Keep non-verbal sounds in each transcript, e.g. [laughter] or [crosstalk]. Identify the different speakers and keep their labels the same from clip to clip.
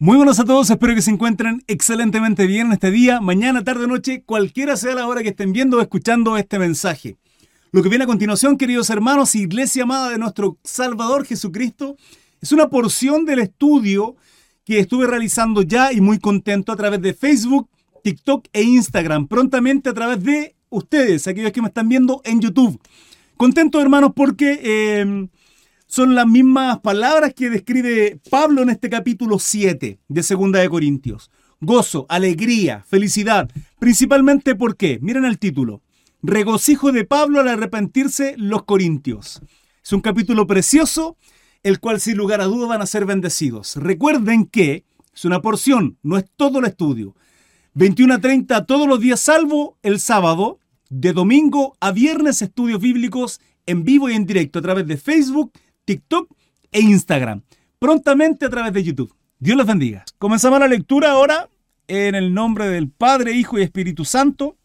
Speaker 1: Muy buenos a todos, espero que se encuentren excelentemente bien en este día, mañana, tarde, noche, cualquiera sea la hora que estén viendo o escuchando este mensaje. Lo que viene a continuación, queridos hermanos, Iglesia amada de nuestro Salvador Jesucristo, es una porción del estudio que estuve realizando ya y muy contento a través de Facebook, TikTok e Instagram, prontamente a través de ustedes, aquellos que me están viendo en YouTube. Contento, hermanos, porque... Eh, son las mismas palabras que describe Pablo en este capítulo 7 de Segunda de Corintios. Gozo, alegría, felicidad. Principalmente porque, miren el título, Regocijo de Pablo al arrepentirse los corintios. Es un capítulo precioso, el cual sin lugar a dudas van a ser bendecidos. Recuerden que es una porción, no es todo el estudio. 21 a 30 todos los días salvo el sábado, de domingo a viernes estudios bíblicos en vivo y en directo a través de Facebook TikTok e Instagram. Prontamente a través de YouTube. Dios los bendiga. Comenzamos la lectura ahora en el nombre del Padre, Hijo y Espíritu Santo.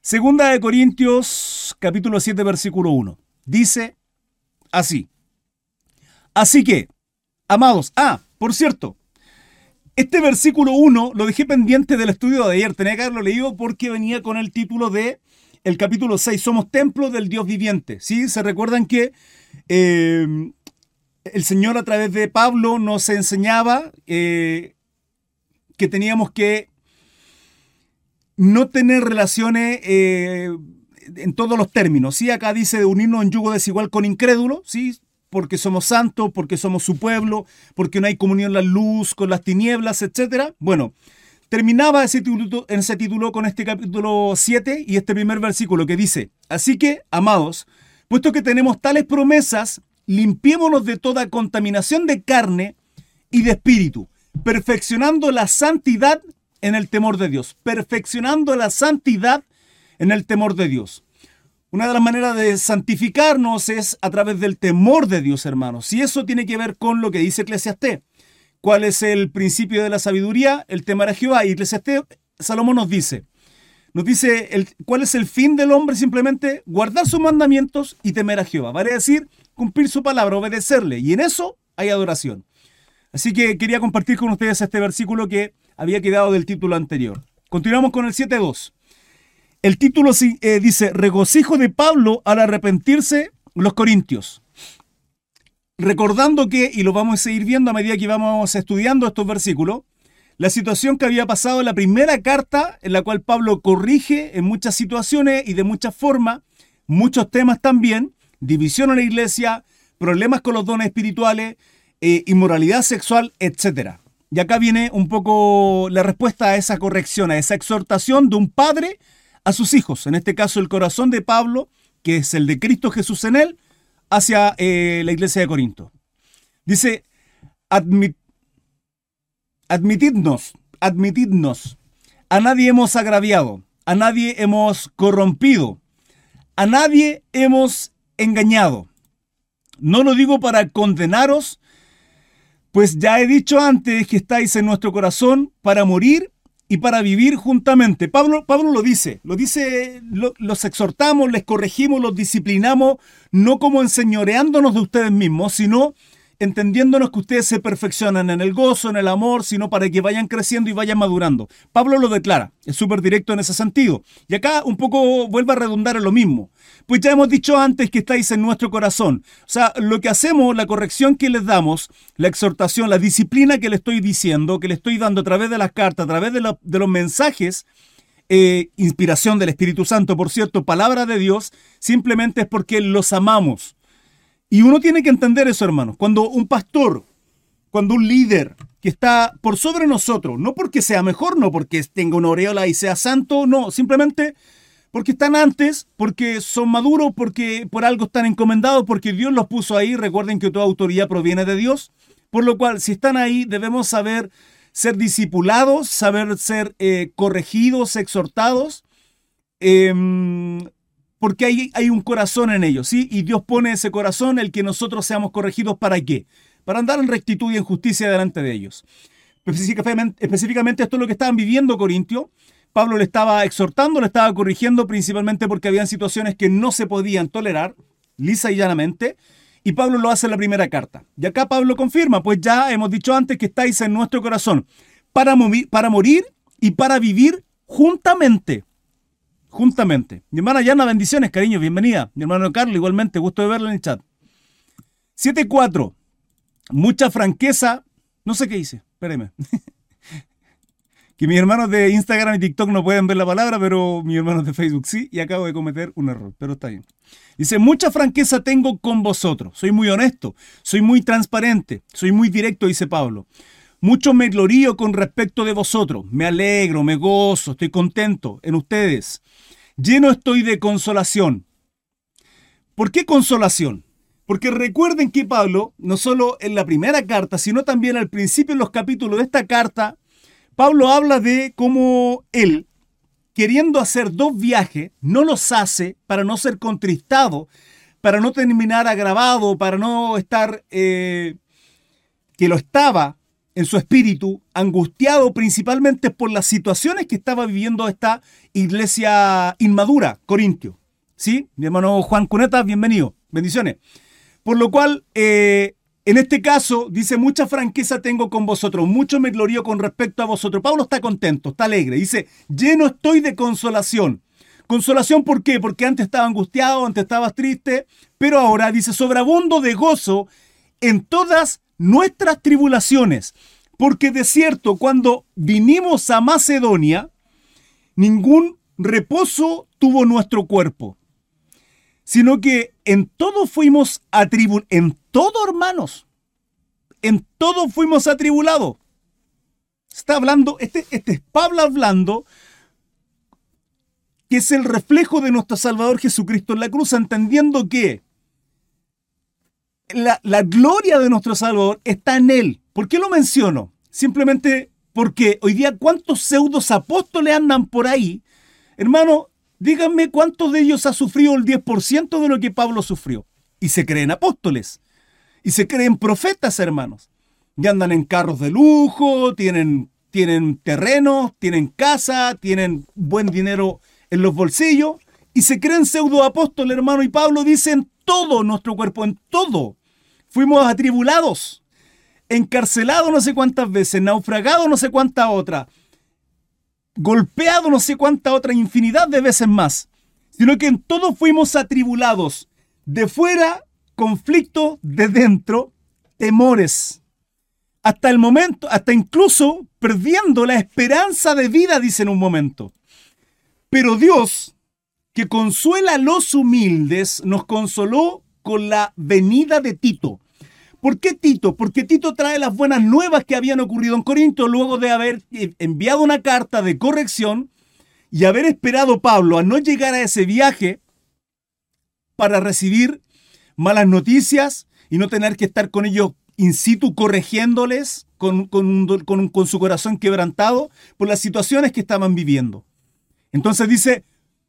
Speaker 1: Segunda de Corintios, capítulo 7, versículo 1. Dice así. Así que, amados, ah, por cierto, este versículo 1 lo dejé pendiente del estudio de ayer. Tenía que haberlo leído porque venía con el título de el capítulo 6, somos templo del Dios viviente. ¿Sí? ¿Se recuerdan que eh, el Señor a través de Pablo nos enseñaba eh, que teníamos que no tener relaciones eh, en todos los términos. ¿sí? Acá dice de unirnos en yugo desigual con incrédulo, ¿sí? porque somos santos, porque somos su pueblo, porque no hay comunión la luz con las tinieblas, etc. Bueno, terminaba ese título, ese título con este capítulo 7 y este primer versículo que dice, así que, amados, puesto que tenemos tales promesas, limpiémonos de toda contaminación de carne y de espíritu, perfeccionando la santidad en el temor de Dios, perfeccionando la santidad en el temor de Dios. Una de las maneras de santificarnos es a través del temor de Dios, hermanos. Y eso tiene que ver con lo que dice Eclesiastés. ¿Cuál es el principio de la sabiduría? El temor a Jehová. Y Salomón nos dice, nos dice el, cuál es el fin del hombre simplemente guardar sus mandamientos y temer a Jehová. Vale decir, cumplir su palabra, obedecerle. Y en eso hay adoración. Así que quería compartir con ustedes este versículo que había quedado del título anterior. Continuamos con el 7.2. El título eh, dice, regocijo de Pablo al arrepentirse los corintios recordando que, y lo vamos a seguir viendo a medida que vamos estudiando estos versículos, la situación que había pasado en la primera carta, en la cual Pablo corrige en muchas situaciones y de muchas formas, muchos temas también, división en la iglesia, problemas con los dones espirituales, eh, inmoralidad sexual, etc. Y acá viene un poco la respuesta a esa corrección, a esa exhortación de un padre a sus hijos, en este caso el corazón de Pablo, que es el de Cristo Jesús en él, hacia eh, la iglesia de Corinto. Dice, admitidnos, admitidnos, a nadie hemos agraviado, a nadie hemos corrompido, a nadie hemos engañado. No lo digo para condenaros, pues ya he dicho antes que estáis en nuestro corazón para morir y para vivir juntamente. Pablo, Pablo lo dice, lo dice, los exhortamos, les corregimos, los disciplinamos, no como enseñoreándonos de ustedes mismos, sino entendiéndonos que ustedes se perfeccionan en el gozo, en el amor, sino para que vayan creciendo y vayan madurando. Pablo lo declara, es súper directo en ese sentido. Y acá un poco vuelve a redundar en lo mismo. Pues ya hemos dicho antes que estáis en nuestro corazón. O sea, lo que hacemos, la corrección que les damos, la exhortación, la disciplina que le estoy diciendo, que le estoy dando a través de las cartas, a través de, los mensajes, eh, inspiración del Espíritu Santo, por cierto, palabra de Dios, simplemente es porque los amamos y uno tiene que entender eso, hermanos. Cuando un pastor, cuando un líder que está por sobre nosotros, no porque sea mejor, no porque tenga una aureola y sea santo, no, simplemente porque están antes, porque son maduros, porque por algo están encomendados, porque Dios los puso ahí. Recuerden que toda autoridad proviene de Dios. Por lo cual, si están ahí, debemos saber ser discipulados, saber ser eh, corregidos, exhortados. Eh, porque hay, hay un corazón en ellos, ¿sí? Y Dios pone ese corazón el que nosotros seamos corregidos para qué? Para andar en rectitud y en justicia delante de ellos. Específicamente, específicamente esto es lo que estaban viviendo Corintio. Pablo le estaba exhortando, le estaba corrigiendo principalmente porque habían situaciones que no se podían tolerar, lisa y llanamente. Y Pablo lo hace en la primera carta. Y acá Pablo confirma, pues ya hemos dicho antes que estáis en nuestro corazón para, para morir y para vivir juntamente. Juntamente. Mi hermana Yana, bendiciones, cariño, bienvenida. Mi hermano Carlos, igualmente, gusto de verlo en el chat. 7.4. Mucha franqueza. No sé qué hice, espéreme. [laughs] que mis hermanos de Instagram y TikTok no pueden ver la palabra, pero mis hermanos de Facebook sí, y acabo de cometer un error, pero está bien. Dice, mucha franqueza tengo con vosotros, soy muy honesto, soy muy transparente, soy muy directo, dice Pablo. Mucho me glorío con respecto de vosotros, me alegro, me gozo, estoy contento en ustedes. Lleno estoy de consolación. ¿Por qué consolación? Porque recuerden que Pablo, no solo en la primera carta, sino también al principio en los capítulos de esta carta, Pablo habla de cómo él, queriendo hacer dos viajes, no los hace para no ser contristado, para no terminar agravado, para no estar, eh, que lo estaba en su espíritu, angustiado principalmente por las situaciones que estaba viviendo esta iglesia inmadura, Corintio. ¿Sí? Mi hermano Juan Cuneta, bienvenido. Bendiciones. Por lo cual, eh, en este caso, dice, mucha franqueza tengo con vosotros, mucho me glorío con respecto a vosotros. Pablo está contento, está alegre, dice, lleno estoy de consolación. Consolación, ¿por qué? Porque antes estaba angustiado, antes estabas triste, pero ahora dice, sobreabundo de gozo en todas nuestras tribulaciones. Porque de cierto, cuando vinimos a Macedonia, ningún reposo tuvo nuestro cuerpo, sino que en todo fuimos atribulados, en todo hermanos, en todo fuimos atribulados. Está hablando, este, este es Pablo hablando, que es el reflejo de nuestro Salvador Jesucristo en la cruz, entendiendo que la, gloria de nuestro Salvador está en Él. ¿Por qué lo menciono? Simplemente porque hoy día cuántos pseudos apóstoles andan por ahí, hermano, Díganme cuántos de ellos ha sufrido el 10% de lo que Pablo sufrió. Y se creen apóstoles. Y se creen profetas, hermanos. Y andan en carros de lujo, tienen, tienen terrenos, tienen casa, tienen buen dinero en los bolsillos. Y se creen pseudo apóstoles, hermano. Y Pablo dice en todo nuestro cuerpo, en todo. Fuimos atribulados, encarcelados no sé cuántas veces, naufragados no sé cuántas otras golpeado no sé cuánta otra infinidad de veces más, sino que en todo fuimos atribulados, de fuera conflicto, de dentro temores. Hasta el momento, hasta incluso perdiendo la esperanza de vida, dice en un momento. Pero Dios, que consuela a los humildes, nos consoló con la venida de Tito ¿Por qué Tito? Porque Tito trae las buenas nuevas que habían ocurrido en Corinto luego de haber eh, enviado una carta de corrección y haber esperado Pablo a no llegar a ese viaje para recibir malas noticias y no tener que estar con ellos in situ corrigiéndoles con, con su corazón quebrantado por las situaciones que estaban viviendo. Entonces dice,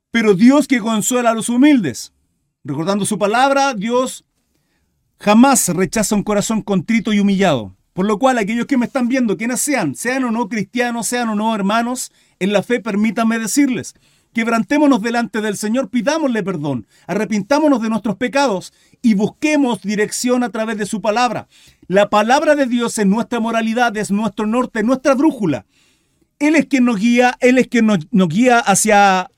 Speaker 1: pero Dios que consuela a los humildes. Recordando su palabra, Dios Jamás rechaza un corazón contrito y humillado. Por lo cual, aquellos que me están viendo, quienes sean, sean o no cristianos, sean o no hermanos, en la fe permítanme decirles, quebrantémonos delante del Señor, pidámosle perdón, arrepintámonos de nuestros pecados y busquemos dirección a través de su palabra. La palabra de Dios es nuestra moralidad, es nuestro norte, nuestra brújula. Él es quien nos guía, Él es quien nos, nos guía hacia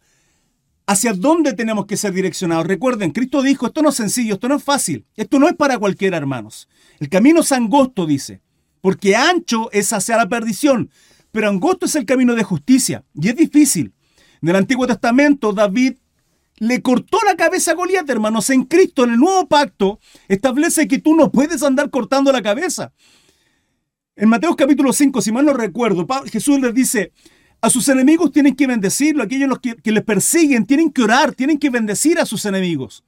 Speaker 1: hacia dónde tenemos que ser direccionados. Recuerden, Cristo dijo, esto no es sencillo, esto no es fácil, esto no es para cualquiera, hermanos. El camino es angosto, dice, porque ancho es hacia la perdición, pero angosto es el camino de justicia, y es difícil. En el Antiguo Testamento, David le cortó la cabeza a Goliat, hermanos. En Cristo, en el nuevo pacto, establece que tú no puedes andar cortando la cabeza. En Mateo capítulo 5, si mal no recuerdo, Jesús les dice, a sus enemigos tienen que bendecirlo, aquellos los que, les persiguen tienen que orar, tienen que bendecir a sus enemigos.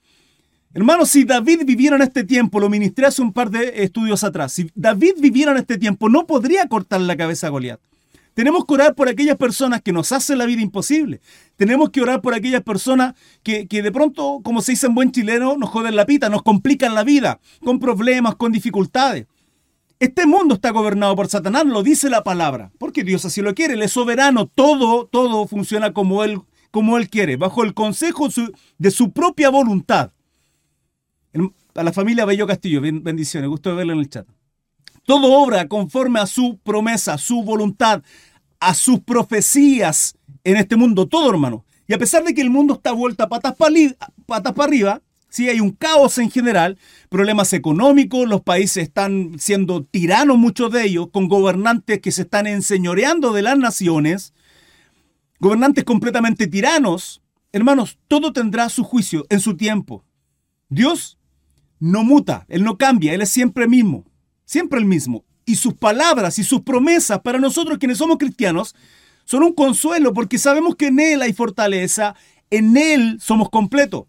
Speaker 1: Hermanos, si David viviera en este tiempo, lo ministré hace un par de estudios atrás, si David viviera en este tiempo, no podría cortar la cabeza a Goliat. Tenemos que orar por aquellas personas que nos hacen la vida imposible. Tenemos que orar por aquellas personas que, que, de pronto, como se dice en buen chileno, nos joden la pita, nos complican la vida, con problemas, con dificultades. Este mundo está gobernado por Satanás, lo dice la palabra, porque Dios así lo quiere, Él es soberano, todo, todo funciona como Él, como él quiere, bajo el consejo de su propia voluntad. a la familia Bello Castillo, bendiciones, gusto de verlo en el chat. Todo obra conforme a su promesa, su voluntad, a sus profecías en este mundo, todo hermano. Y a pesar de que el mundo está vuelta patas para patas para arriba, sí hay un caos en general, problemas económicos, los países están siendo tiranos muchos de ellos, con gobernantes que se están enseñoreando de las naciones, gobernantes completamente tiranos. Hermanos, todo tendrá su juicio en su tiempo. Dios no muta, Él no cambia, Él es siempre el mismo, siempre el mismo. Y sus palabras y sus promesas para nosotros quienes somos cristianos son un consuelo porque sabemos que en Él hay fortaleza, en Él somos completos.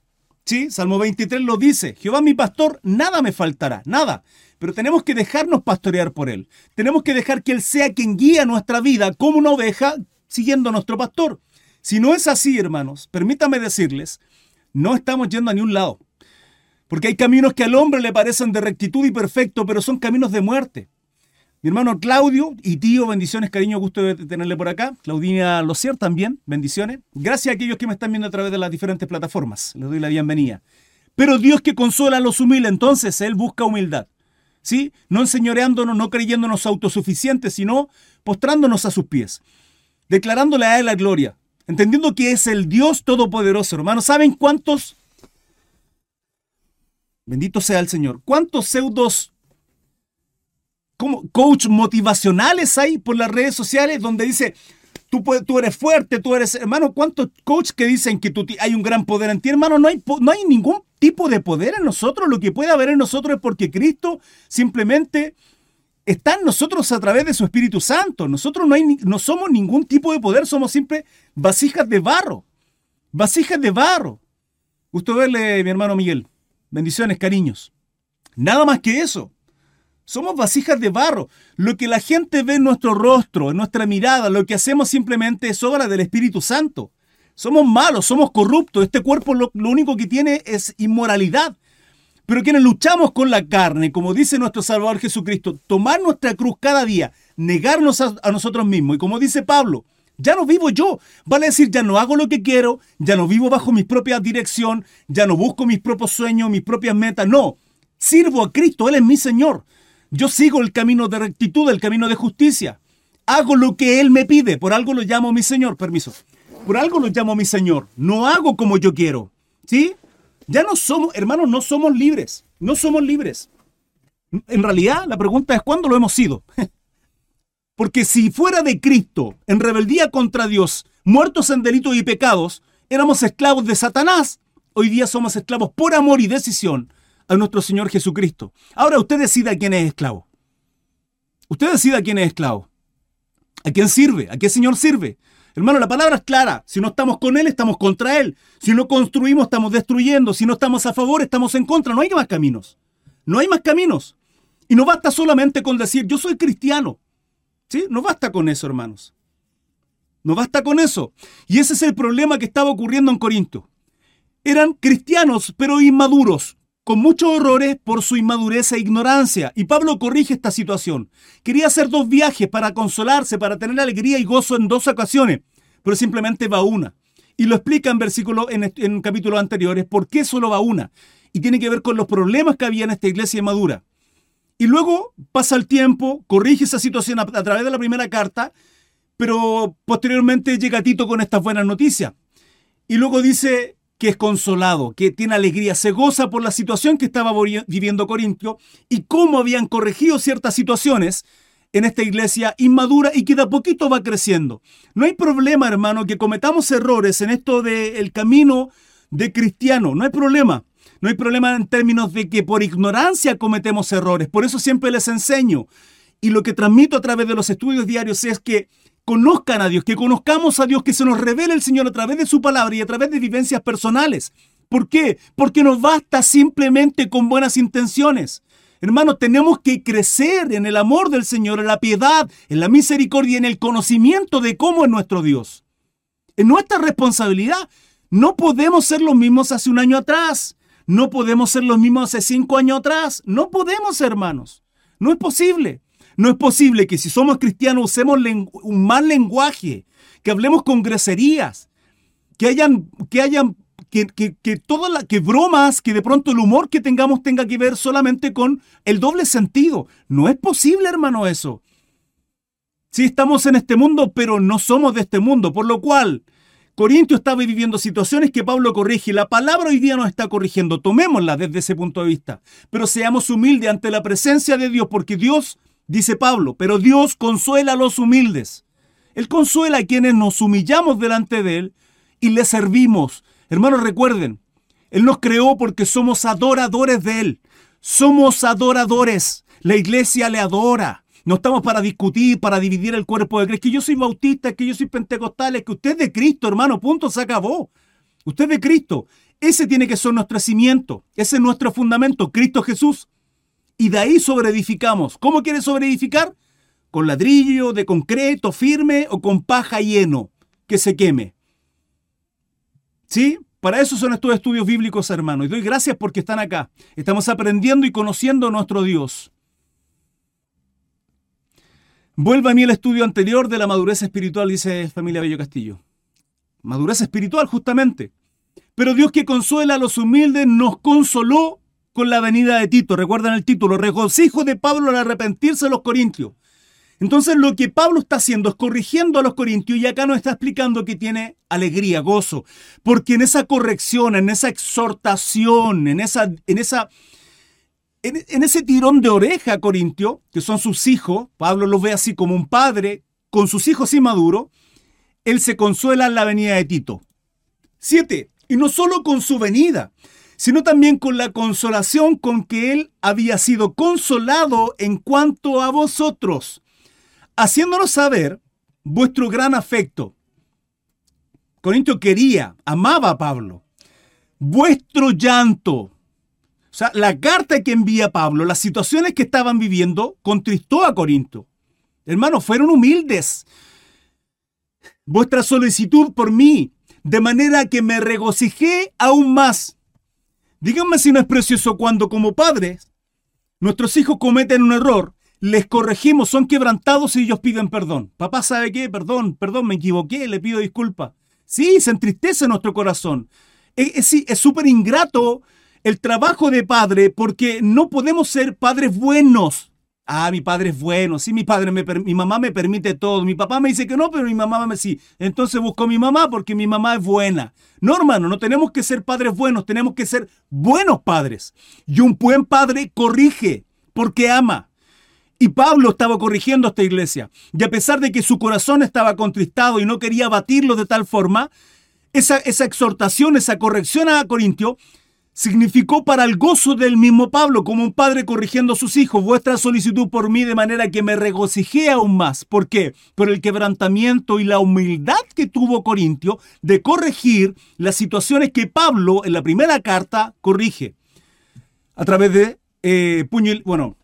Speaker 1: Sí, Salmo 23 lo dice, Jehová mi pastor, nada me faltará, nada. Pero tenemos que dejarnos pastorear por Él. Tenemos que dejar que Él sea quien guía nuestra vida como una oveja siguiendo a nuestro pastor. Si no es así, hermanos, permítame decirles, no estamos yendo a ni un lado. Porque hay caminos que al hombre le parecen de rectitud y perfecto, pero son caminos de muerte. Mi hermano Claudio y tío, bendiciones, cariño, gusto de tenerle por acá. Claudina Locier también, bendiciones. Gracias a aquellos que me están viendo a través de las diferentes plataformas. Les doy la bienvenida. Pero Dios que consuela a los humildes, entonces Él busca humildad. ¿Sí? No enseñoreándonos, no creyéndonos autosuficientes, sino postrándonos a sus pies. Declarándole a Él la gloria. Entendiendo que es el Dios Todopoderoso, hermano. ¿Saben cuántos Bendito sea el Señor. ¿Cuántos pseudos como coach motivacionales hay por las redes sociales donde dice, tú, tú eres fuerte, tú eres, hermano, ¿cuántos coach que dicen que tú, hay un gran poder en ti? Hermano, no hay, no hay ningún tipo de poder en nosotros. Lo que puede haber en nosotros es porque Cristo simplemente está en nosotros a través de su Espíritu Santo. Nosotros no, no somos ningún tipo de poder, somos siempre vasijas de barro. Vasijas de barro. Gusto verle, mi hermano Miguel. Bendiciones, cariños. Nada más que eso. Somos vasijas de barro. Lo que la gente ve en nuestro rostro, en nuestra mirada, lo que hacemos simplemente es obra del Espíritu Santo. Somos malos, somos corruptos. Este cuerpo lo, único que tiene es inmoralidad. Pero quienes luchamos con la carne, como dice nuestro Salvador Jesucristo, tomar nuestra cruz cada día, negarnos a, a nosotros mismos. Y como dice Pablo, ya no vivo yo. Vale decir, ya no hago lo que quiero, ya no vivo bajo mi propia dirección, ya no busco mis propios sueños, mis propias metas. No, sirvo a Cristo, Él es mi Señor. Yo sigo el camino de rectitud, el camino de justicia. Hago lo que Él me pide, por algo lo llamo mi Señor, permiso. Por algo lo llamo mi Señor. No hago como yo quiero. ¿Sí? Ya no somos, hermanos, no somos libres. No somos libres. En realidad, la pregunta es ¿cuándo lo hemos sido? [laughs] Porque si fuera de Cristo, en rebeldía contra Dios, muertos en delitos y pecados, éramos esclavos de Satanás, hoy día somos esclavos por amor y decisión a nuestro Señor Jesucristo. Ahora usted decida quién es esclavo. Usted decida quién es esclavo. ¿A quién sirve? ¿A qué Señor sirve? Hermano, la palabra es clara. Si no estamos con Él, estamos contra Él. Si no construimos, estamos destruyendo. Si no estamos a favor, estamos en contra. No hay más caminos. No hay más caminos. Y no basta solamente con decir, yo soy cristiano. ¿Sí? No basta con eso, hermanos. No basta con eso. Y ese es el problema que estaba ocurriendo en Corinto. Eran cristianos, pero inmaduros, con muchos horrores por su inmadurez e ignorancia. Y Pablo corrige esta situación. Quería hacer dos viajes para consolarse, para tener alegría y gozo en dos ocasiones, pero simplemente va una. Y lo explica en versículos, en, capítulos anteriores, por qué solo va una. Y tiene que ver con los problemas que había en esta iglesia inmadura. Y luego pasa el tiempo, corrige esa situación a, través de la primera carta, pero posteriormente llega Tito con estas buenas noticias. Y luego dice que es consolado, que tiene alegría, se goza por la situación que estaba viviendo Corintio y cómo habían corregido ciertas situaciones en esta iglesia inmadura y que de a poquito va creciendo. No hay problema, hermano, que cometamos errores en esto del camino de cristiano, no hay problema. No hay problema en términos de que por ignorancia cometemos errores. Por eso siempre les enseño. Y lo que transmito a través de los estudios diarios es que conozcan a Dios, que conozcamos a Dios, que se nos revele el Señor a través de su palabra y a través de vivencias personales. ¿Por qué? Porque nos basta simplemente con buenas intenciones. Hermanos, tenemos que crecer en el amor del Señor, en la piedad, en la misericordia en el conocimiento de cómo es nuestro Dios. En nuestra responsabilidad, no podemos ser los mismos hace un año atrás. No podemos ser los mismos hace cinco años atrás. No podemos, hermanos. No es posible. No es posible que si somos cristianos usemos un mal lenguaje, que hablemos con groserías, que hayan, que hayan que, que, que que bromas, que de pronto el humor que tengamos tenga que ver solamente con el doble sentido. No es posible, hermano, eso. Sí, estamos en este mundo, pero no somos de este mundo, por lo cual Corintio estaba viviendo situaciones que Pablo corrige. La palabra hoy día nos está corrigiendo. Tomémosla desde ese punto de vista. Pero seamos humildes ante la presencia de Dios, porque Dios, dice Pablo, pero Dios consuela a los humildes. Él consuela a quienes nos humillamos delante de Él y le servimos. Hermanos, recuerden, Él nos creó porque somos adoradores de Él. Somos adoradores. La iglesia le adora. No estamos para discutir, para dividir el cuerpo de Cristo. que yo soy bautista, que yo soy pentecostal, es que usted es de Cristo, hermano. Punto, se acabó. Usted es de Cristo. Ese tiene que ser nuestro cimiento. Ese es nuestro fundamento, Cristo Jesús. Y de ahí sobreedificamos. ¿Cómo quiere sobreedificar? Con ladrillo, de concreto, firme o con paja lleno, que se queme. ¿Sí? Para eso son estos estudios bíblicos, hermano. Y doy gracias porque están acá. Estamos aprendiendo y conociendo a nuestro Dios. Vuelva a mí el estudio anterior de la madurez espiritual, dice familia Bello Castillo. Madurez espiritual, justamente. Pero Dios que consuela a los humildes nos consoló con la venida de Tito. Recuerdan el título, regocijo de Pablo al arrepentirse de los corintios. Entonces lo que Pablo está haciendo es corrigiendo a los corintios y acá nos está explicando que tiene alegría, gozo, porque en esa corrección, en esa exhortación, en esa, en esa, en, ese tirón de oreja a Corintio, que son sus hijos, Pablo los ve así como un padre con sus hijos inmaduros, él se consuela en la venida de Tito. Siete, y no solo con su venida, sino también con la consolación con que él había sido consolado en cuanto a vosotros haciéndonos saber vuestro gran afecto. Corintio quería, amaba a Pablo. Vuestro llanto. O sea, la carta que envía Pablo, las situaciones que estaban viviendo, contristó a Corinto. Hermanos, fueron humildes. Vuestra solicitud por mí, de manera que me regocijé aún más. Díganme si no es precioso cuando como padres nuestros hijos cometen un error les corregimos, son quebrantados y ellos piden perdón. Papá, ¿sabe qué? Perdón, perdón, me equivoqué, le pido disculpas. Sí, se entristece nuestro corazón. Es súper ingrato el trabajo de padre porque no podemos ser padres buenos. Ah, mi padre es bueno, sí, mi padre, me, mi mamá me permite todo. Mi papá me dice que no, pero mi mamá me sí. Entonces busco a mi mamá porque mi mamá es buena. No, hermano, no tenemos que ser padres buenos, tenemos que ser buenos padres. Y un buen padre corrige porque ama. Y Pablo estaba corrigiendo a esta iglesia. Y a pesar de que su corazón estaba contristado y no quería batirlo de tal forma, esa, esa exhortación, esa corrección a Corintio, significó para el gozo del mismo Pablo, como un padre corrigiendo a sus hijos, vuestra solicitud por mí de manera que me regocijé aún más. ¿Por qué? Por el quebrantamiento y la humildad que tuvo Corintio de corregir las situaciones que Pablo en la primera carta corrige. A través de eh, puño, bueno,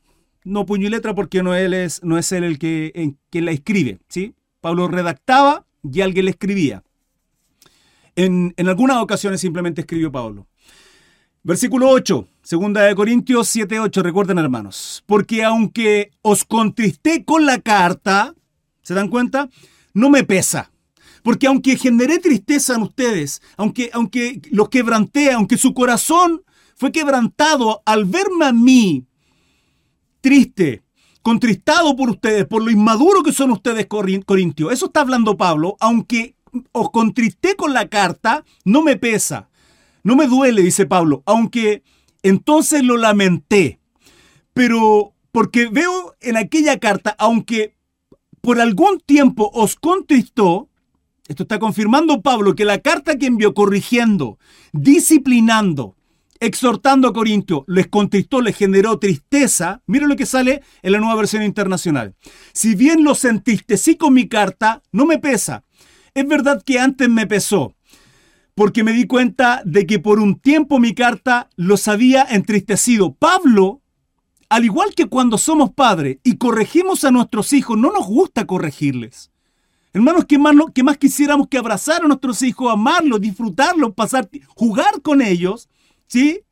Speaker 1: no puño y letra porque no, él es, no es él el que, la escribe. ¿sí? Pablo redactaba y alguien le escribía. En, en algunas ocasiones simplemente escribió Pablo. Versículo 8, segunda de Corintios 7, 8, recuerden hermanos, porque aunque os contristé con la carta, ¿se dan cuenta? No me pesa. Porque aunque generé tristeza en ustedes, aunque, aunque los quebranté, aunque su corazón fue quebrantado al verme a mí triste, contristado por ustedes, por lo inmaduro que son ustedes, Corintios. Eso está hablando Pablo, aunque os contristé con la carta, no me pesa, no me duele, dice Pablo, aunque entonces lo lamenté. Pero porque veo en aquella carta, aunque por algún tiempo os contristó, esto está confirmando Pablo que la carta que envió corrigiendo, disciplinando, exhortando a Corintio, les contristó, les generó tristeza. Mira lo que sale en la nueva versión internacional. Si bien los entristecí con mi carta, no me pesa. Es verdad que antes me pesó, porque me di cuenta de que por un tiempo mi carta los había entristecido. Pablo, al igual que cuando somos padres y corregimos a nuestros hijos, no nos gusta corregirles. Hermanos, ¿qué más, qué más quisiéramos que abrazar a nuestros hijos, amarlos, disfrutarlos, pasar, jugar con ellos? ¿sí?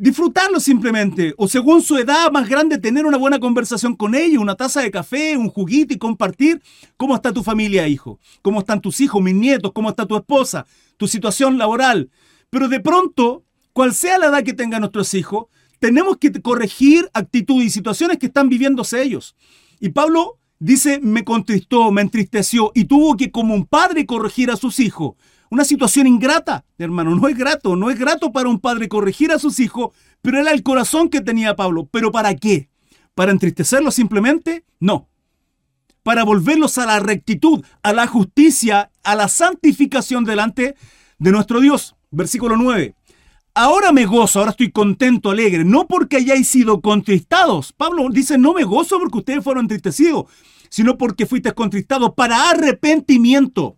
Speaker 1: Disfrutarlo simplemente, o según su edad más grande, tener una buena conversación con ellos, una taza de café, un juguito y compartir cómo está tu familia, hijo, cómo están tus hijos, mis nietos, cómo está tu esposa, tu situación laboral. Pero de pronto, cual sea la edad que tengan nuestros hijos, tenemos que corregir actitudes y situaciones que están viviéndose ellos. Y Pablo dice, me contristó, me entristeció y tuvo que como un padre corregir a sus hijos. Una situación ingrata, hermano, no es grato, no es grato para un padre corregir a sus hijos, pero era el corazón que tenía Pablo. ¿Pero para qué? ¿Para entristecerlos simplemente? No. Para volverlos a la rectitud, a la justicia, a la santificación delante de nuestro Dios. Versículo 9. Ahora me gozo, ahora estoy contento, alegre, no porque hayáis sido contristados. Pablo dice, no me gozo porque ustedes fueron entristecidos, sino porque fuiste contristados para arrepentimiento.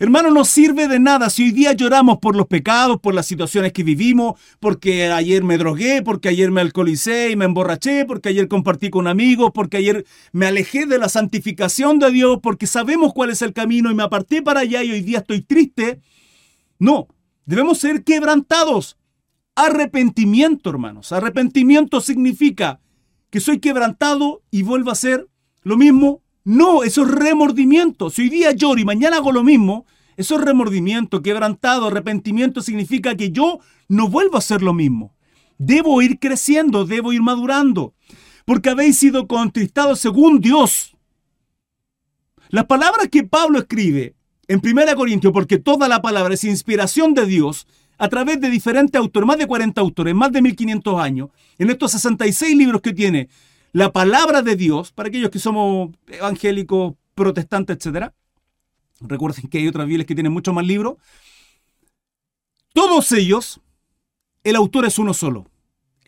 Speaker 1: Hermano, no sirve de nada si hoy día lloramos por los pecados, por las situaciones que vivimos, porque ayer me drogué, porque ayer me alcoholicé y me emborraché, porque ayer compartí con amigos, porque ayer me alejé de la santificación de Dios, porque sabemos cuál es el camino y me aparté para allá y hoy día estoy triste. No, Debemos ser quebrantados. Arrepentimiento, hermanos. Arrepentimiento significa que soy quebrantado y vuelvo a hacer lo mismo. No, eso es remordimiento. Si hoy día lloro y mañana hago lo mismo, eso es remordimiento, quebrantado, arrepentimiento significa que yo no vuelvo a hacer lo mismo. Debo ir creciendo, debo ir madurando, porque habéis sido contristados según Dios. Las palabras que Pablo escribe en 1 Corintios, porque toda la palabra es inspiración de Dios a través de diferentes autores, más de 40 autores, más de 1500 años, en estos 66 libros que tiene la palabra de Dios, para aquellos que somos evangélicos, protestantes, etc. Recuerden que hay otras Biblias que tienen muchos más libros. Todos ellos, el autor es uno solo.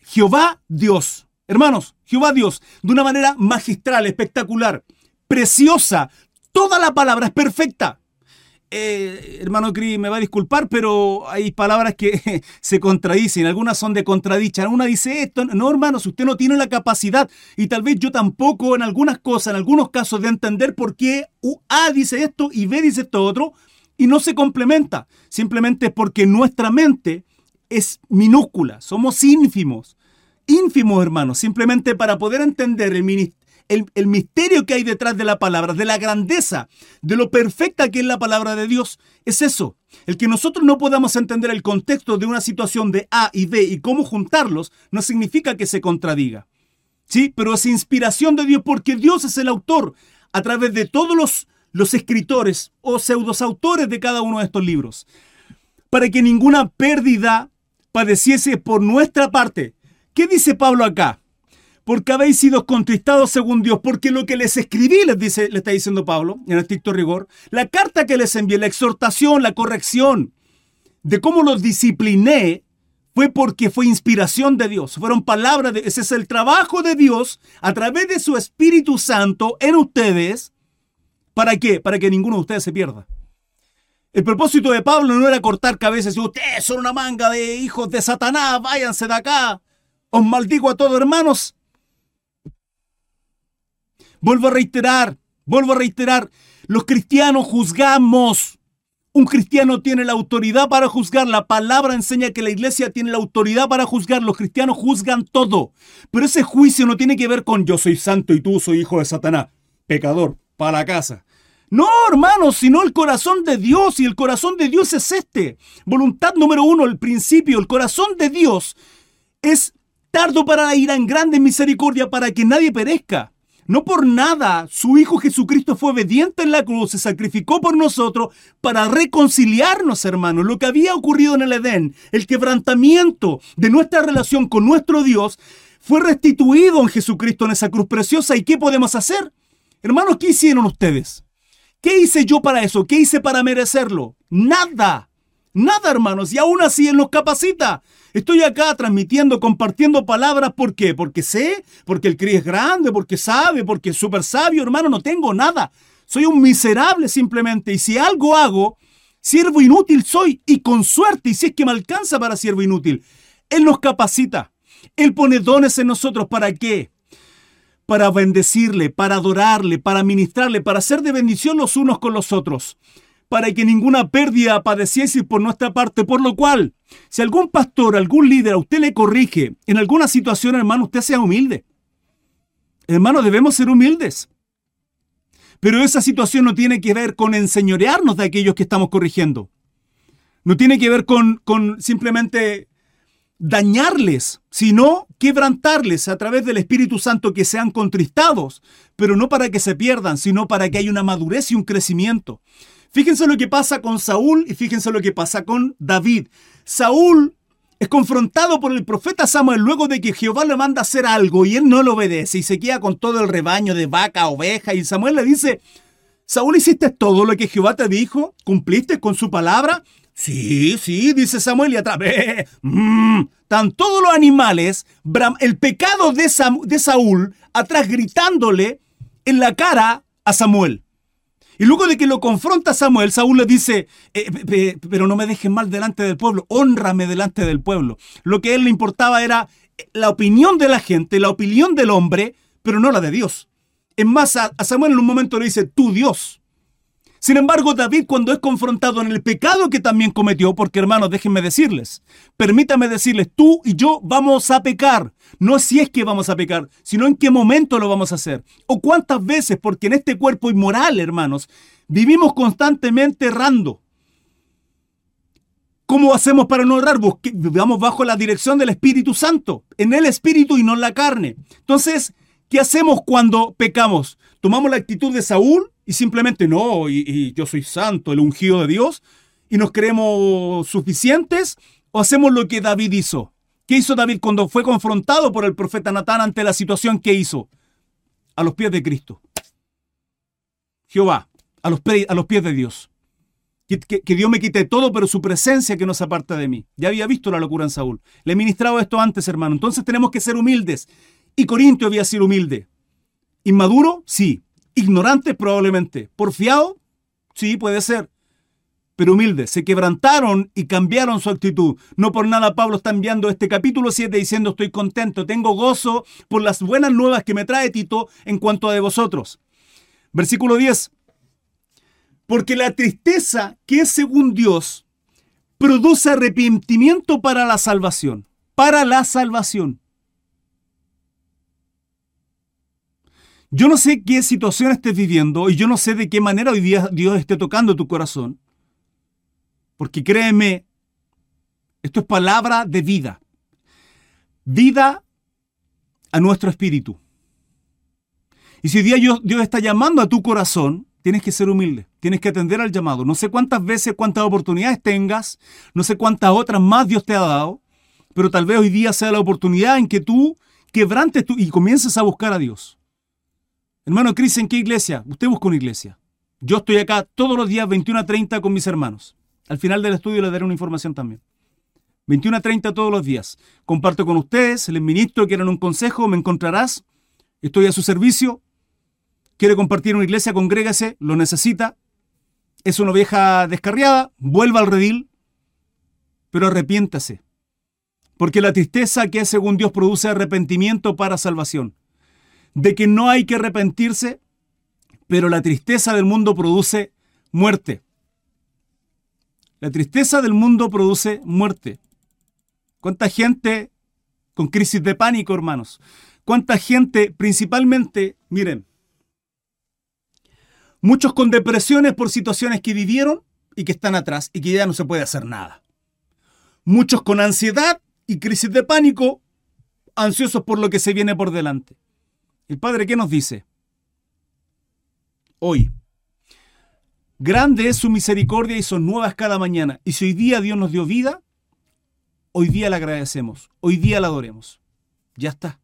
Speaker 1: Jehová Dios. Hermanos, Jehová Dios, de una manera magistral, espectacular, preciosa. Toda la palabra es perfecta. Eh, hermano Cris me va a disculpar, pero hay palabras que [laughs] se contradicen, algunas son de contradicha, una dice esto, no hermano, si usted no tiene la capacidad, y tal vez yo tampoco en algunas cosas, en algunos casos, de entender por qué A dice esto y B dice esto otro, y no se complementa, simplemente porque nuestra mente es minúscula, somos ínfimos, ínfimos hermanos, simplemente para poder entender el, ministerio el, misterio que hay detrás de la palabra, de la grandeza, de lo perfecta que es la palabra de Dios, es eso. El que nosotros no podamos entender el contexto de una situación de A y B y cómo juntarlos, no significa que se contradiga. Sí, pero es inspiración de Dios porque Dios es el autor a través de todos los, los escritores o pseudosautores de cada uno de estos libros. Para que ninguna pérdida padeciese por nuestra parte. ¿Qué dice Pablo acá? Porque habéis sido contristados según Dios, porque lo que les escribí, les dice, le está diciendo Pablo, en estricto rigor, la carta que les envié, la exhortación, la corrección, de cómo los discipliné, fue porque fue inspiración de Dios, fueron palabras de ese es el trabajo de Dios a través de su Espíritu Santo en ustedes. ¿Para qué? Para que ninguno de ustedes se pierda. El propósito de Pablo no era cortar cabezas y ustedes son una manga de hijos de Satanás, váyanse de acá. Os maldigo a todos hermanos. Vuelvo a reiterar, vuelvo a reiterar, los cristianos juzgamos. Un cristiano tiene la autoridad para juzgar. La palabra enseña que la iglesia tiene la autoridad para juzgar. Los cristianos juzgan todo. Pero ese juicio no tiene que ver con yo soy santo y tú soy hijo de Satanás. Pecador, para la casa. No, hermanos, sino el corazón de Dios. Y el corazón de Dios es este. Voluntad número uno, el principio. El corazón de Dios es tardo para la ira en grande misericordia para que nadie perezca. No por nada su Hijo Jesucristo fue obediente en la cruz, se sacrificó por nosotros para reconciliarnos, hermanos. Lo que había ocurrido en el Edén, el quebrantamiento de nuestra relación con nuestro Dios, fue restituido en Jesucristo en esa cruz preciosa. ¿Y qué podemos hacer? Hermanos, ¿qué hicieron ustedes? ¿Qué hice yo para eso? ¿Qué hice para merecerlo? Nada. Nada, hermanos. Y aún así Él nos capacita. Estoy acá transmitiendo, compartiendo palabras. ¿Por qué? Porque sé, porque el CRI es grande, porque sabe, porque es súper sabio, hermano. No tengo nada. Soy un miserable simplemente. Y si algo hago, siervo inútil soy. Y con suerte, y si es que me alcanza para siervo inútil. Él nos capacita. Él pone dones en nosotros. ¿Para qué? Para bendecirle, para adorarle, para ministrarle, para ser de bendición los unos con los otros para que ninguna pérdida padeciese por nuestra parte, por lo cual, si algún pastor, algún líder a usted le corrige en alguna situación, hermano, usted sea humilde. Hermano, debemos ser humildes. Pero esa situación no tiene que ver con enseñorearnos de aquellos que estamos corrigiendo. No tiene que ver con, con simplemente dañarles, sino quebrantarles a través del Espíritu Santo que sean contristados, pero no para que se pierdan, sino para que haya una madurez y un crecimiento. Fíjense lo que pasa con Saúl y fíjense lo que pasa con David. Saúl es confrontado por el profeta Samuel luego de que Jehová le manda a hacer algo y él no lo obedece y se queda con todo el rebaño de vaca, oveja y Samuel le dice, Saúl, ¿hiciste todo lo que Jehová te dijo? ¿Cumpliste con su palabra? Sí, sí, dice Samuel y atrás, mmm, están todos los animales, el pecado de, de Saúl atrás gritándole en la cara a Samuel. Y luego de que lo confronta Samuel, Saúl le dice, eh, pero no me dejes mal delante del pueblo, honrame delante del pueblo. Lo que a él le importaba era la opinión de la gente, la opinión del hombre, pero no la de Dios. Es más, a Samuel en un momento le dice, tú Dios. Sin embargo, David cuando es confrontado en el pecado que también cometió, porque hermanos, déjenme decirles, permítame decirles, tú y yo vamos a pecar. No si es que vamos a pecar, sino en qué momento lo vamos a hacer. O cuántas veces, porque en este cuerpo inmoral, hermanos, vivimos constantemente errando. ¿Cómo hacemos para no errar? Vivamos bajo la dirección del Espíritu Santo, en el Espíritu y no en la carne. Entonces, ¿qué hacemos cuando pecamos? ¿Tomamos la actitud de Saúl? Y simplemente no, y, yo soy santo, el ungido de Dios, y nos creemos suficientes, o hacemos lo que David hizo. ¿Qué hizo David cuando fue confrontado por el profeta Natán ante la situación que hizo? A los pies de Cristo. Jehová, a los, pies de Dios. Que, que, Dios me quite todo, pero su presencia que no se aparta de mí. Ya había visto la locura en Saúl. Le he ministrado esto antes, hermano. Entonces tenemos que ser humildes. Y Corintio había sido humilde. ¿Inmaduro? Sí. Ignorantes probablemente. ¿Porfiado? Sí, puede ser. Pero humildes. Se quebrantaron y cambiaron su actitud. No por nada Pablo está enviando este capítulo 7 diciendo estoy contento, tengo gozo por las buenas nuevas que me trae Tito en cuanto a de vosotros. Versículo 10. Porque la tristeza que es según Dios produce arrepentimiento para la salvación. Para la salvación. Yo no sé qué situación estés viviendo y yo no sé de qué manera hoy día Dios esté tocando tu corazón. Porque créeme, esto es palabra de vida. Vida a nuestro espíritu. Y si hoy día Dios, está llamando a tu corazón, tienes que ser humilde, tienes que atender al llamado. No sé cuántas veces, cuántas oportunidades tengas, no sé cuántas otras más Dios te ha dado, pero tal vez hoy día sea la oportunidad en que tú quebrantes y comiences a buscar a Dios. Hermano Cris, ¿en qué iglesia? Usted busca una iglesia. Yo estoy acá todos los días 21 a 30 con mis hermanos. Al final del estudio les daré una información también. 21 a 30 todos los días. Comparto con ustedes, les ministro, quieren un consejo, me encontrarás. Estoy a su servicio. Quiere compartir una iglesia, congrégase, lo necesita. Es una oveja descarriada, vuelva al redil, pero arrepiéntase. Porque la tristeza que según Dios produce arrepentimiento para salvación de que no hay que arrepentirse, pero la tristeza del mundo produce muerte. La tristeza del mundo produce muerte. ¿Cuánta gente con crisis de pánico, hermanos? ¿Cuánta gente, principalmente, miren, muchos con depresiones por situaciones que vivieron y que están atrás y que ya no se puede hacer nada? Muchos con ansiedad y crisis de pánico, ansiosos por lo que se viene por delante. El Padre, ¿qué nos dice? Hoy. Grande es su misericordia y son nuevas cada mañana. Y si hoy día Dios nos dio vida, hoy día le agradecemos, hoy día la adoremos. Ya está.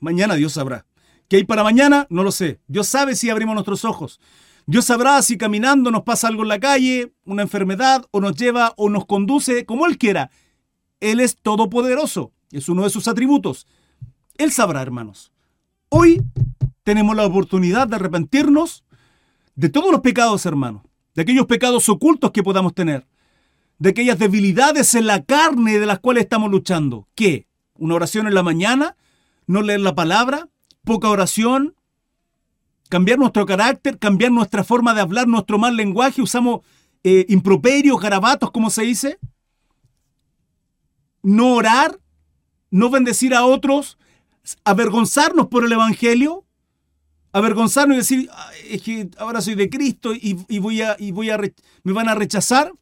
Speaker 1: Mañana Dios sabrá. ¿Qué hay para mañana? No lo sé. Dios sabe si abrimos nuestros ojos. Dios sabrá si caminando nos pasa algo en la calle, una enfermedad, o nos lleva o nos conduce como Él quiera. Él es todopoderoso. Es uno de sus atributos. Él sabrá, hermanos. Hoy tenemos la oportunidad de arrepentirnos de todos los pecados, hermanos, de aquellos pecados ocultos que podamos tener, de aquellas debilidades en la carne de las cuales estamos luchando. ¿Qué? ¿Una oración en la mañana? ¿No leer la palabra? ¿Poca oración? ¿Cambiar nuestro carácter? ¿Cambiar nuestra forma de hablar, nuestro mal lenguaje? ¿Usamos eh, improperios, garabatos, como se dice? ¿No orar? ¿No bendecir a otros? Avergonzarnos por el Evangelio, avergonzarnos y decir, es que ahora soy de Cristo y, voy a, y voy a me van a rechazar.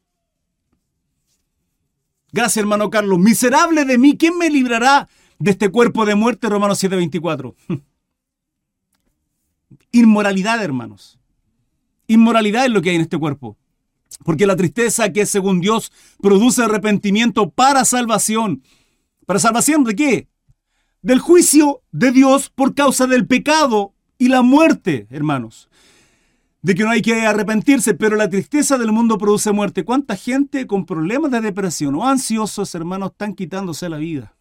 Speaker 1: Gracias, hermano Carlos. Miserable de mí, ¿quién me librará de este cuerpo de muerte? Romanos 7:24. [laughs] Inmoralidad, hermanos. Inmoralidad es lo que hay en este cuerpo. Porque la tristeza que según Dios produce arrepentimiento para salvación. ¿Para salvación de qué? Del juicio de Dios por causa del pecado y la muerte, hermanos. De que no hay que arrepentirse, pero la tristeza del mundo produce muerte. ¿Cuánta gente con problemas de depresión o ansiosos, hermanos, están quitándose la vida?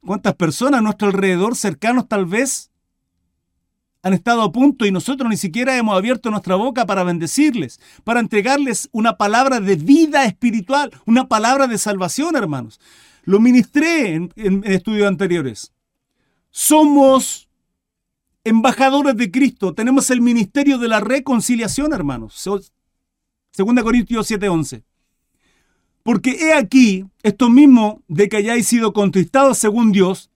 Speaker 1: ¿Cuántas personas a nuestro alrededor, cercanos tal vez, han estado a punto y nosotros ni siquiera hemos abierto nuestra boca para bendecirles, para entregarles una palabra de vida espiritual, una palabra de salvación, hermanos. Lo ministré en, estudios anteriores. Somos embajadores de Cristo, tenemos el ministerio de la reconciliación, hermanos. Segunda Corintios 7:11. Porque he aquí, esto mismo de que hayáis sido contristados según Dios,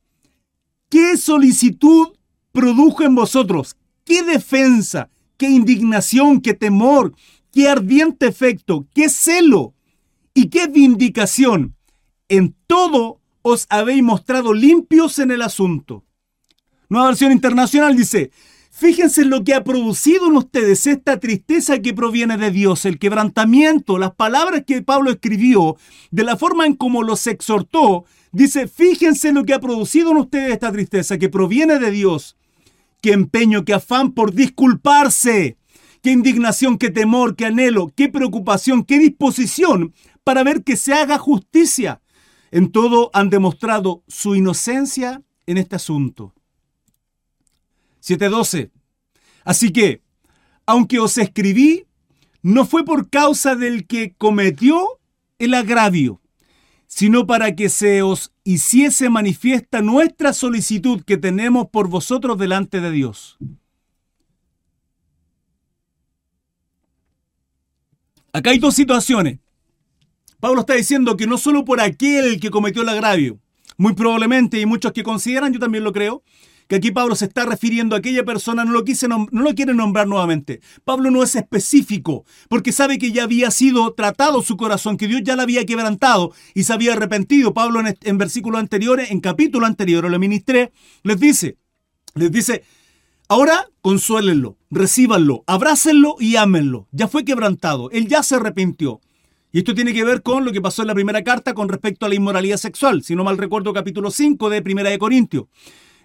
Speaker 1: ¿qué solicitud produjo en vosotros qué defensa, qué indignación, qué temor, qué ardiente efecto, qué celo y qué vindicación. En todo os habéis mostrado limpios en el asunto. Nueva versión internacional dice, Fíjense en lo que ha producido en ustedes esta tristeza que proviene de Dios, el quebrantamiento, las palabras que Pablo escribió, de la forma en cómo los exhortó. Dice, fíjense en lo que ha producido en ustedes esta tristeza que proviene de Dios qué empeño, qué afán por disculparse, qué indignación, qué temor, qué anhelo, qué preocupación, qué disposición para ver que se haga justicia. En todo han demostrado su inocencia en este asunto. 7.12. Así que, aunque os escribí, no fue por causa del que cometió el agravio, sino para que se os hiciese manifiesta nuestra solicitud que tenemos por vosotros delante de Dios. Acá hay dos situaciones. Pablo está diciendo que no solo por aquel que cometió el agravio, muy probablemente, y muchos que consideran, yo también lo creo, que aquí Pablo se está refiriendo a aquella persona, no lo, quise no lo quiere nombrar nuevamente. Pablo no es específico, porque sabe que ya había sido tratado su corazón, que Dios ya la había quebrantado y se había arrepentido. Pablo en, en versículos anteriores, en capítulo anterior, lo ministré, les dice, les dice, ahora consuélenlo, recíbanlo, abrácenlo y ámenlo. Ya fue quebrantado, él ya se arrepintió. Y esto tiene que ver con lo que pasó en la primera carta con respecto a la inmoralidad sexual, si no mal recuerdo capítulo 5 de Primera de Corintios.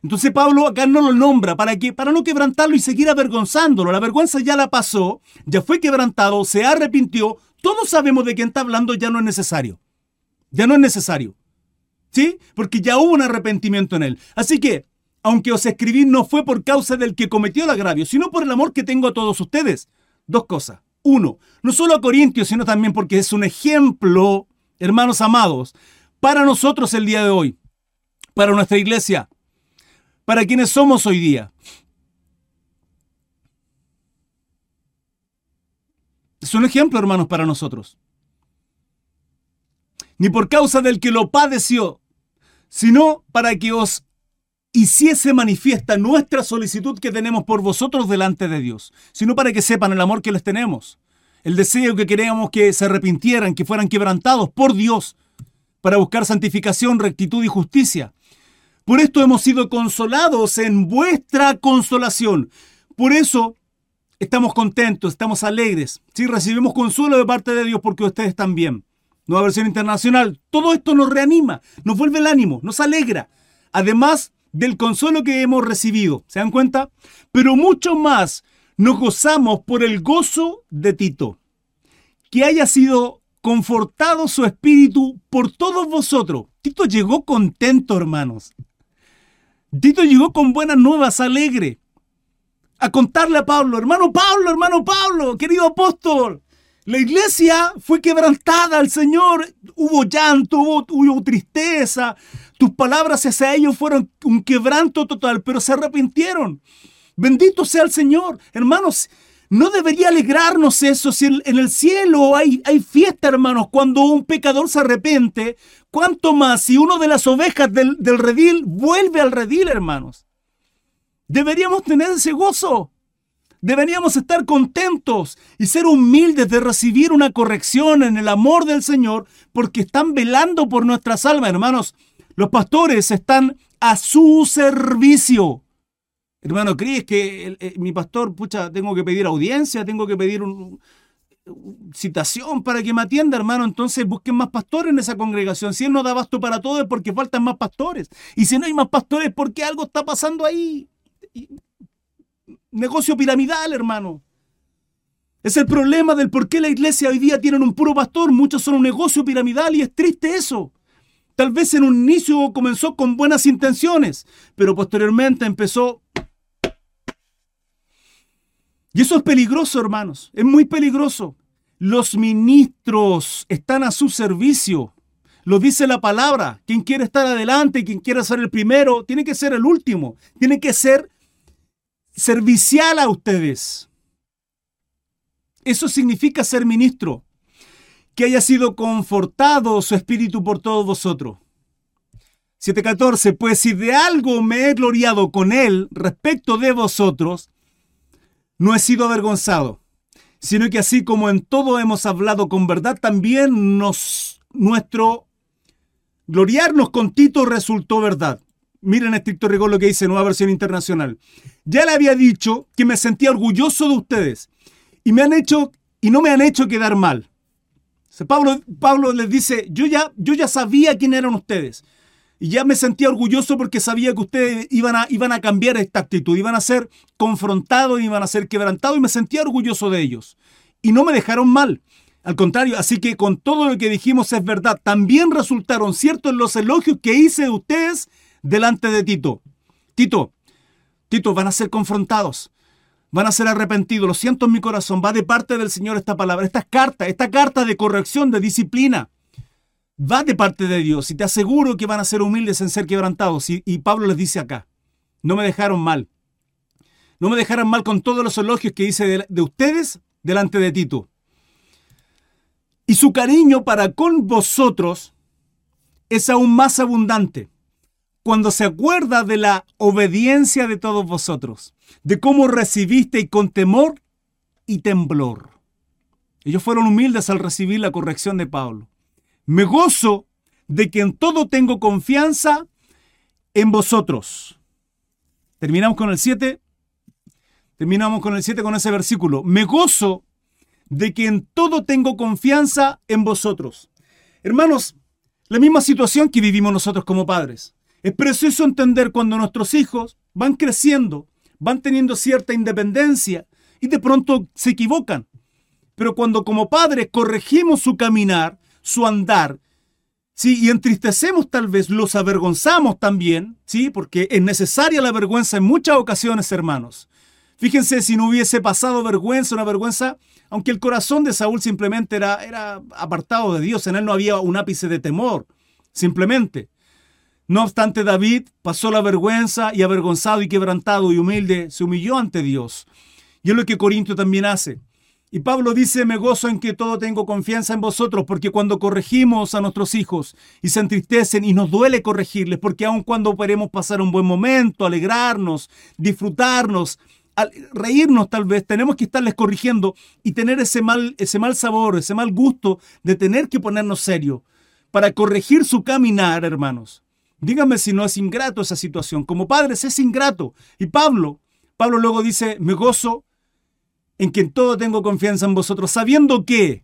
Speaker 1: Entonces Pablo acá no lo nombra para que para no quebrantarlo y seguir avergonzándolo. La vergüenza ya la pasó, ya fue quebrantado, se arrepintió. Todos sabemos de quién está hablando, ya no es necesario. Ya no es necesario. ¿Sí? Porque ya hubo un arrepentimiento en él. Así que, aunque os escribí no fue por causa del que cometió el agravio, sino por el amor que tengo a todos ustedes. Dos cosas. Uno, no solo a Corintios, sino también porque es un ejemplo, hermanos amados, para nosotros el día de hoy, para nuestra iglesia, para quienes somos hoy día. Es un ejemplo, hermanos, para nosotros. Ni por causa del que lo padeció, sino para que os hiciese manifiesta nuestra solicitud que tenemos por vosotros delante de Dios, sino para que sepan el amor que les tenemos, el deseo que queríamos que se arrepintieran, que fueran quebrantados por Dios, para buscar santificación, rectitud y justicia. Por esto hemos sido consolados en vuestra consolación. Por eso estamos contentos, estamos alegres. Sí, recibimos consuelo de parte de Dios porque ustedes bien. Nueva versión internacional. Todo esto nos reanima, nos vuelve el ánimo, nos alegra. Además del consuelo que hemos recibido. ¿Se dan cuenta? Pero mucho más nos gozamos por el gozo de Tito. Que haya sido confortado su espíritu por todos vosotros. Tito llegó contento, hermanos. Tito llegó con buenas nuevas, alegre, a contarle a Pablo, hermano Pablo, hermano Pablo, querido apóstol, la iglesia fue quebrantada al Señor, hubo llanto, hubo, tristeza, tus palabras hacia ellos fueron un quebranto total, pero se arrepintieron. Bendito sea el Señor. Hermanos, ¿No debería alegrarnos eso si en el cielo hay, fiesta, hermanos, cuando un pecador se arrepiente? ¿Cuánto más si uno de las ovejas del redil vuelve al redil, hermanos? Deberíamos tener ese gozo. Deberíamos estar contentos y ser humildes de recibir una corrección en el amor del Señor porque están velando por nuestras almas, hermanos. Los pastores están a su servicio. Hermano, ¿crees que eh, mi pastor, pucha, tengo que pedir audiencia, tengo que pedir un, citación para que me atienda, hermano? Entonces busquen más pastores en esa congregación. Si él no da basto para todo es porque faltan más pastores. Y si no hay más pastores, es porque algo está pasando ahí. Negocio piramidal, hermano. Es el problema del por qué la iglesia hoy día tiene un puro pastor. Muchos son un negocio piramidal y es triste eso. Tal vez en un inicio comenzó con buenas intenciones, pero posteriormente empezó... Y eso es peligroso, hermanos. Es muy peligroso. Los ministros están a su servicio. Lo dice la palabra. Quien quiere estar adelante, quien quiere ser el primero, tiene que ser el último. Tiene que ser servicial a ustedes. Eso significa ser ministro, que haya sido confortado su espíritu por todos vosotros. 7.14, pues si de algo me he gloriado con él respecto de vosotros, no he sido avergonzado, sino que así como en todo hemos hablado con verdad, también nos, nuestro gloriarnos con Tito resultó verdad. Miren estricto rigor lo que dice Nueva Versión Internacional. Ya le había dicho que me sentía orgulloso de ustedes y me han hecho y no me han hecho quedar mal. Pablo, Pablo les dice, yo ya, yo ya sabía quién eran ustedes. Y ya me sentía orgulloso porque sabía que ustedes iban a, iban a cambiar esta actitud, iban a ser confrontados, iban a ser quebrantados y me sentía orgulloso de ellos. Y no me dejaron mal. Al contrario, así que con todo lo que dijimos es verdad. También resultaron ciertos los elogios que hice de ustedes delante de Tito. Tito, Tito, van a ser confrontados, van a ser arrepentidos. Lo siento en mi corazón, va de parte del Señor esta palabra, esta carta, esta carta de corrección, de disciplina. Va de parte de Dios y te aseguro que van a ser humildes en ser quebrantados. Y, Pablo les dice acá, no me dejaron mal. No me dejaron mal con todos los elogios que hice de, de ustedes delante de Tito. Y su cariño para con vosotros es aún más abundante cuando se acuerda de la obediencia de todos vosotros, de cómo recibisteis con temor y temblor. Ellos fueron humildes al recibir la corrección de Pablo. Me gozo de que en todo tengo confianza en vosotros. Terminamos con el 7. Terminamos con el 7 con ese versículo. Me gozo de que en todo tengo confianza en vosotros. Hermanos, la misma situación que vivimos nosotros como padres. Es preciso entender cuando nuestros hijos van creciendo, van teniendo cierta independencia y de pronto se equivocan. Pero cuando como padres corregimos su caminar, su andar, ¿sí? y entristecemos tal vez, los avergonzamos también, ¿sí? porque es necesaria la vergüenza en muchas ocasiones, hermanos. Fíjense si no hubiese pasado vergüenza, una vergüenza, aunque el corazón de Saúl simplemente era, era apartado de Dios, en él no había un ápice de temor, simplemente. No obstante, David pasó la vergüenza y avergonzado y quebrantado y humilde, se humilló ante Dios. Y es lo que Corinto también hace. Y Pablo dice, me gozo en que todo tengo confianza en vosotros, porque cuando corregimos a nuestros hijos y se entristecen y nos duele corregirles, porque aun cuando queremos pasar un buen momento, alegrarnos, disfrutarnos, reírnos tal vez, tenemos que estarles corrigiendo y tener ese mal, ese mal sabor, ese mal gusto de tener que ponernos serio para corregir su caminar, hermanos. Dígame si no es ingrato esa situación. Como padres es ingrato. Y Pablo, Pablo luego dice, me gozo en que en todo tengo confianza en vosotros, sabiendo que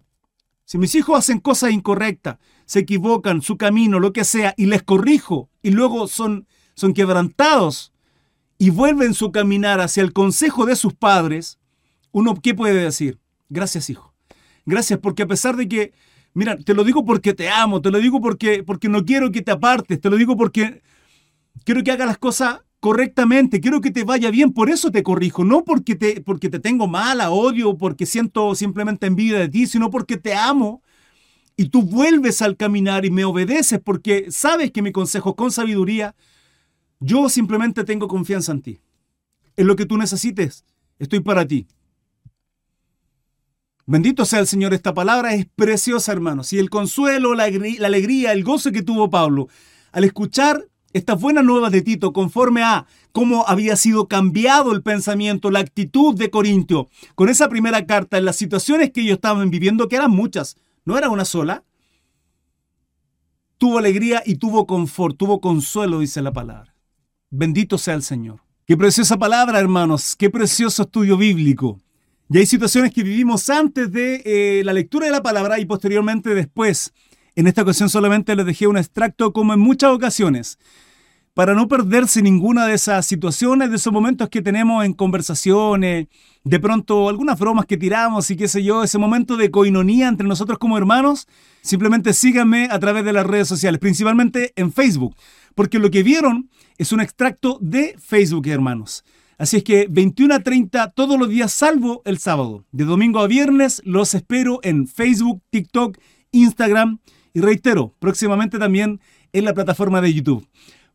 Speaker 1: si mis hijos hacen cosas incorrectas, se equivocan, su camino, lo que sea, y les corrijo, y luego son, son quebrantados y vuelven su caminar hacia el consejo de sus padres, uno, ¿qué puede decir? Gracias, hijo. Gracias porque a pesar de que Mira, te lo digo porque te amo, te lo digo porque, porque no quiero que te apartes, te lo digo porque quiero que hagas las cosas correctamente, quiero que te vaya bien, por eso te corrijo, no porque te, porque te tengo mala, odio, porque siento simplemente envidia de ti, sino porque te amo y tú vuelves al caminar y me obedeces porque sabes que mi consejo con sabiduría, yo simplemente tengo confianza en ti. En lo que tú necesites, estoy para ti. Bendito sea el Señor, esta palabra es preciosa, hermanos. Y el consuelo, la, alegría, el gozo que tuvo Pablo al escuchar estas buenas nuevas de Tito, conforme a cómo había sido cambiado el pensamiento, la actitud de Corintio, con esa primera carta, en las situaciones que ellos estaban viviendo, que eran muchas, no era una sola, tuvo alegría y tuvo confort, tuvo consuelo, dice la palabra. Bendito sea el Señor. Qué preciosa palabra, hermanos, qué precioso estudio bíblico. Y hay situaciones que vivimos antes de eh, la lectura de la palabra y posteriormente después. En esta ocasión solamente les dejé un extracto como en muchas ocasiones, para no perderse ninguna de esas situaciones, de esos momentos que tenemos en conversaciones, de pronto algunas bromas que tiramos y qué sé yo, ese momento de coinonía entre nosotros como hermanos, simplemente síganme a través de las redes sociales, principalmente en Facebook, porque lo que vieron es un extracto de Facebook, hermanos. Así es que 21 a 30 todos los días, salvo el sábado. De domingo a viernes los espero en Facebook, TikTok, Instagram y reitero, próximamente también en la plataforma de YouTube.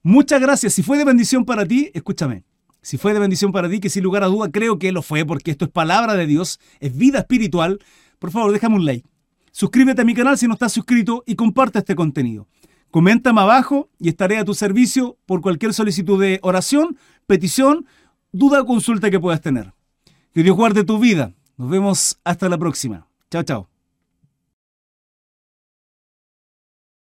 Speaker 1: Muchas gracias. Si fue de bendición para ti, escúchame. Si fue de bendición para ti, que sin lugar a duda creo que lo fue, porque esto es palabra de Dios, es vida espiritual, por favor déjame un like. Suscríbete a mi canal si no estás suscrito y comparte este contenido. Coméntame abajo y estaré a tu servicio por cualquier solicitud de oración, petición, duda o consulta que puedas tener. Que Dios guarde tu vida. Nos vemos hasta la próxima. Chao, chao.